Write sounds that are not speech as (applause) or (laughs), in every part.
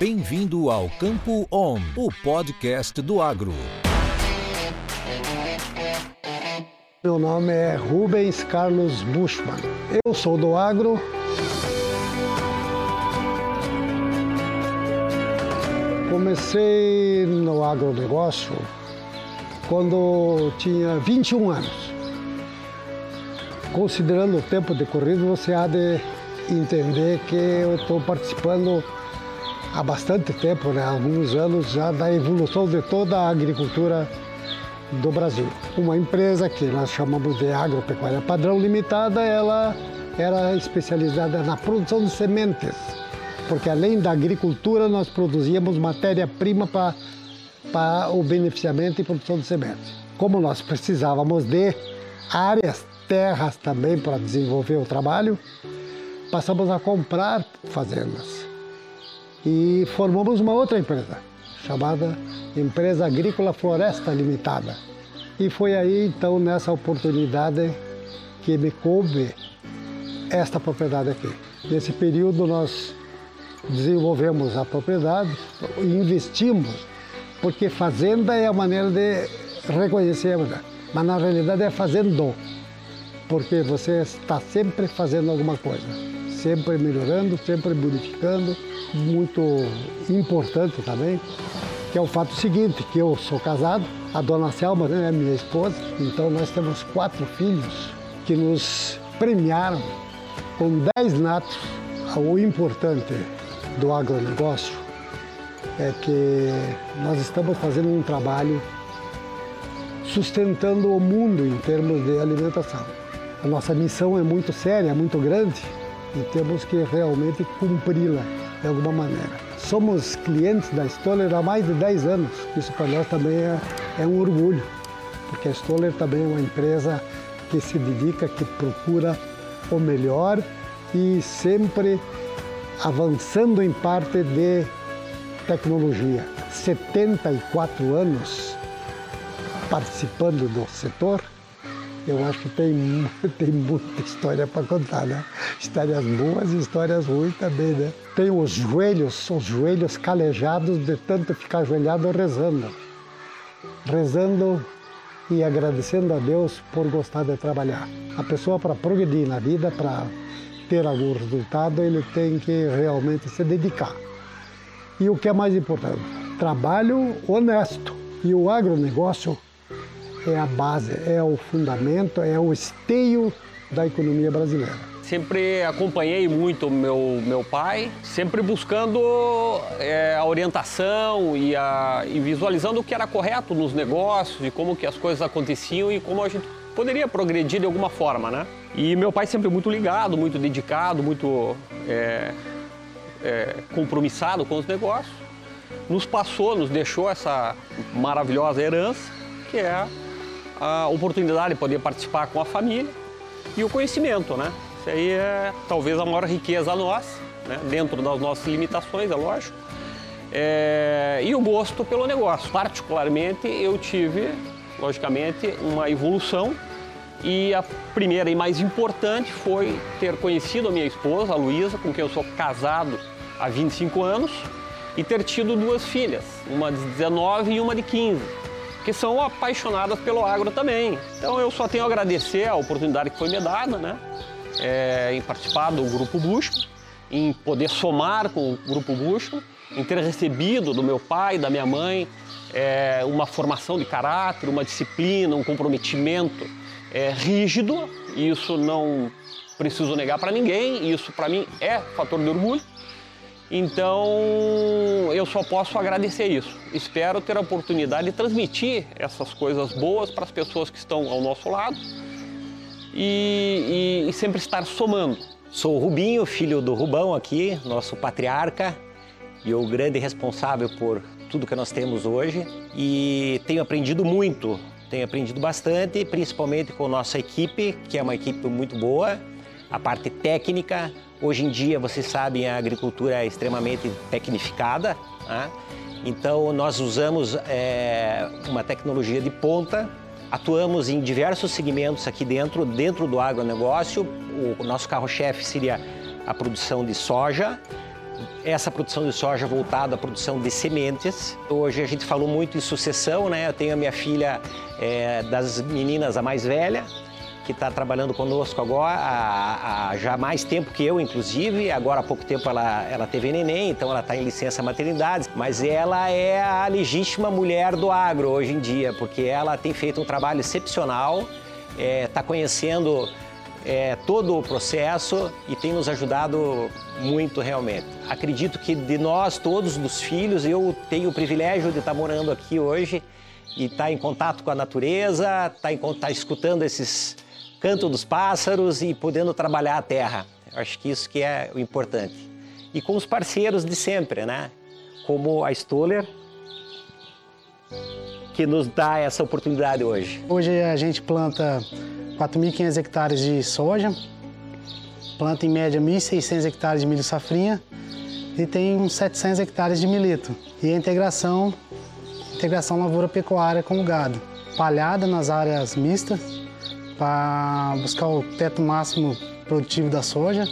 Bem-vindo ao Campo On, o podcast do agro. Meu nome é Rubens Carlos Bushman. Eu sou do agro. Comecei no agronegócio quando tinha 21 anos. Considerando o tempo decorrido, você há de entender que eu estou participando há bastante tempo, né? alguns anos já da evolução de toda a agricultura do Brasil. Uma empresa que nós chamamos de Agropecuária Padrão Limitada, ela era especializada na produção de sementes, porque além da agricultura nós produzíamos matéria-prima para, para o beneficiamento e produção de sementes. Como nós precisávamos de áreas, terras também para desenvolver o trabalho, passamos a comprar fazendas e formamos uma outra empresa, chamada Empresa Agrícola Floresta Limitada. E foi aí, então, nessa oportunidade que me coube esta propriedade aqui. Nesse período, nós desenvolvemos a propriedade investimos, porque fazenda é a maneira de reconhecer, mas na realidade é fazendo, porque você está sempre fazendo alguma coisa, sempre melhorando, sempre modificando muito importante também, que é o fato seguinte, que eu sou casado, a dona Selma né, é minha esposa, então nós temos quatro filhos que nos premiaram com dez natos. O importante do agronegócio é que nós estamos fazendo um trabalho sustentando o mundo em termos de alimentação. A nossa missão é muito séria, muito grande e temos que realmente cumpri-la de alguma maneira. Somos clientes da Stoller há mais de 10 anos. Isso para nós também é, é um orgulho, porque a Stoller também é uma empresa que se dedica, que procura o melhor e sempre avançando em parte de tecnologia. 74 anos participando do setor, eu acho que tem, (laughs) tem muita história para contar, né? Histórias boas e histórias ruins também, né? Tem os joelhos, os joelhos calejados de tanto ficar ajoelhado rezando. Rezando e agradecendo a Deus por gostar de trabalhar. A pessoa, para progredir na vida, para ter algum resultado, ele tem que realmente se dedicar. E o que é mais importante? Trabalho honesto. E o agronegócio é a base, é o fundamento, é o esteio da economia brasileira. Sempre acompanhei muito meu, meu pai, sempre buscando é, a orientação e, a, e visualizando o que era correto nos negócios e como que as coisas aconteciam e como a gente poderia progredir de alguma forma, né? E meu pai sempre muito ligado, muito dedicado, muito é, é, compromissado com os negócios, nos passou, nos deixou essa maravilhosa herança, que é a oportunidade de poder participar com a família e o conhecimento, né? Isso aí é talvez a maior riqueza nossa, né? dentro das nossas limitações, é lógico. É... E o gosto pelo negócio. Particularmente, eu tive, logicamente, uma evolução e a primeira e mais importante foi ter conhecido a minha esposa, a Luísa, com quem eu sou casado há 25 anos, e ter tido duas filhas, uma de 19 e uma de 15 que são apaixonadas pelo agro também. Então eu só tenho a agradecer a oportunidade que foi me dada, né? É, em participar do Grupo Busco, em poder somar com o Grupo Busco, em ter recebido do meu pai, da minha mãe, é, uma formação de caráter, uma disciplina, um comprometimento é, rígido. Isso não preciso negar para ninguém, isso para mim é fator de orgulho. Então eu só posso agradecer isso. Espero ter a oportunidade de transmitir essas coisas boas para as pessoas que estão ao nosso lado e, e, e sempre estar somando. Sou o Rubinho, filho do Rubão aqui, nosso patriarca e o grande responsável por tudo que nós temos hoje. E tenho aprendido muito, tenho aprendido bastante, principalmente com nossa equipe, que é uma equipe muito boa, a parte técnica, Hoje em dia, vocês sabem, a agricultura é extremamente tecnificada. Né? Então, nós usamos é, uma tecnologia de ponta, atuamos em diversos segmentos aqui dentro, dentro do agronegócio. O nosso carro-chefe seria a produção de soja, essa produção de soja voltada à produção de sementes. Hoje a gente falou muito em sucessão, né? Eu tenho a minha filha é, das meninas, a mais velha, que está trabalhando conosco agora há, há, já mais tempo que eu, inclusive. Agora há pouco tempo ela, ela teve neném, então ela está em licença maternidade. Mas ela é a legítima mulher do agro hoje em dia, porque ela tem feito um trabalho excepcional, está é, tá conhecendo é, todo o processo e tem nos ajudado muito realmente. Acredito que de nós todos, dos filhos, eu tenho o privilégio de estar morando aqui hoje e estar em contato com a natureza, estar escutando esses cantos dos pássaros e podendo trabalhar a terra. Acho que isso que é o importante. E com os parceiros de sempre, né? Como a Stoller, que nos dá essa oportunidade hoje. Hoje a gente planta 4.500 hectares de soja, planta em média 1.600 hectares de milho safrinha e tem uns 700 hectares de milito. E a integração, integração lavoura-pecuária com o gado. Palhada nas áreas mistas para buscar o teto máximo produtivo da soja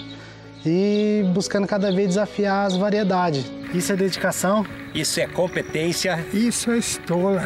e buscando cada vez desafiar as variedades. Isso é dedicação. Isso é competência. Isso é estola.